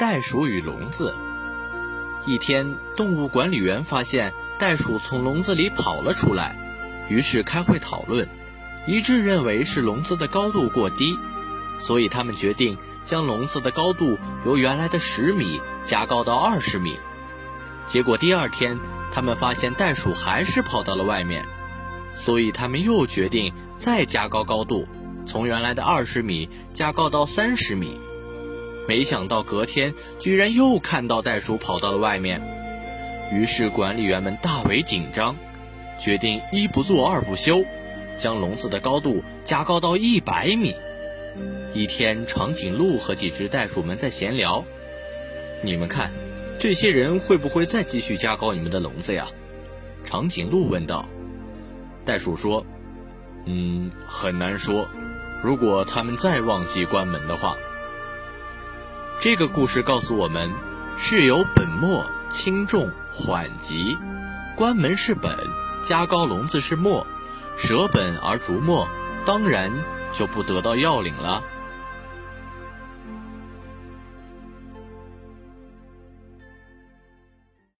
袋鼠与笼子。一天，动物管理员发现袋鼠从笼子里跑了出来，于是开会讨论，一致认为是笼子的高度过低，所以他们决定将笼子的高度由原来的十米加高到二十米。结果第二天，他们发现袋鼠还是跑到了外面，所以他们又决定再加高高度，从原来的二十米加高到三十米。没想到隔天居然又看到袋鼠跑到了外面，于是管理员们大为紧张，决定一不做二不休，将笼子的高度加高到一百米。一天，长颈鹿和几只袋鼠们在闲聊：“你们看，这些人会不会再继续加高你们的笼子呀？”长颈鹿问道。袋鼠说：“嗯，很难说，如果他们再忘记关门的话。”这个故事告诉我们：事有本末，轻重缓急。关门是本，加高笼子是末，舍本而逐末，当然就不得到要领了。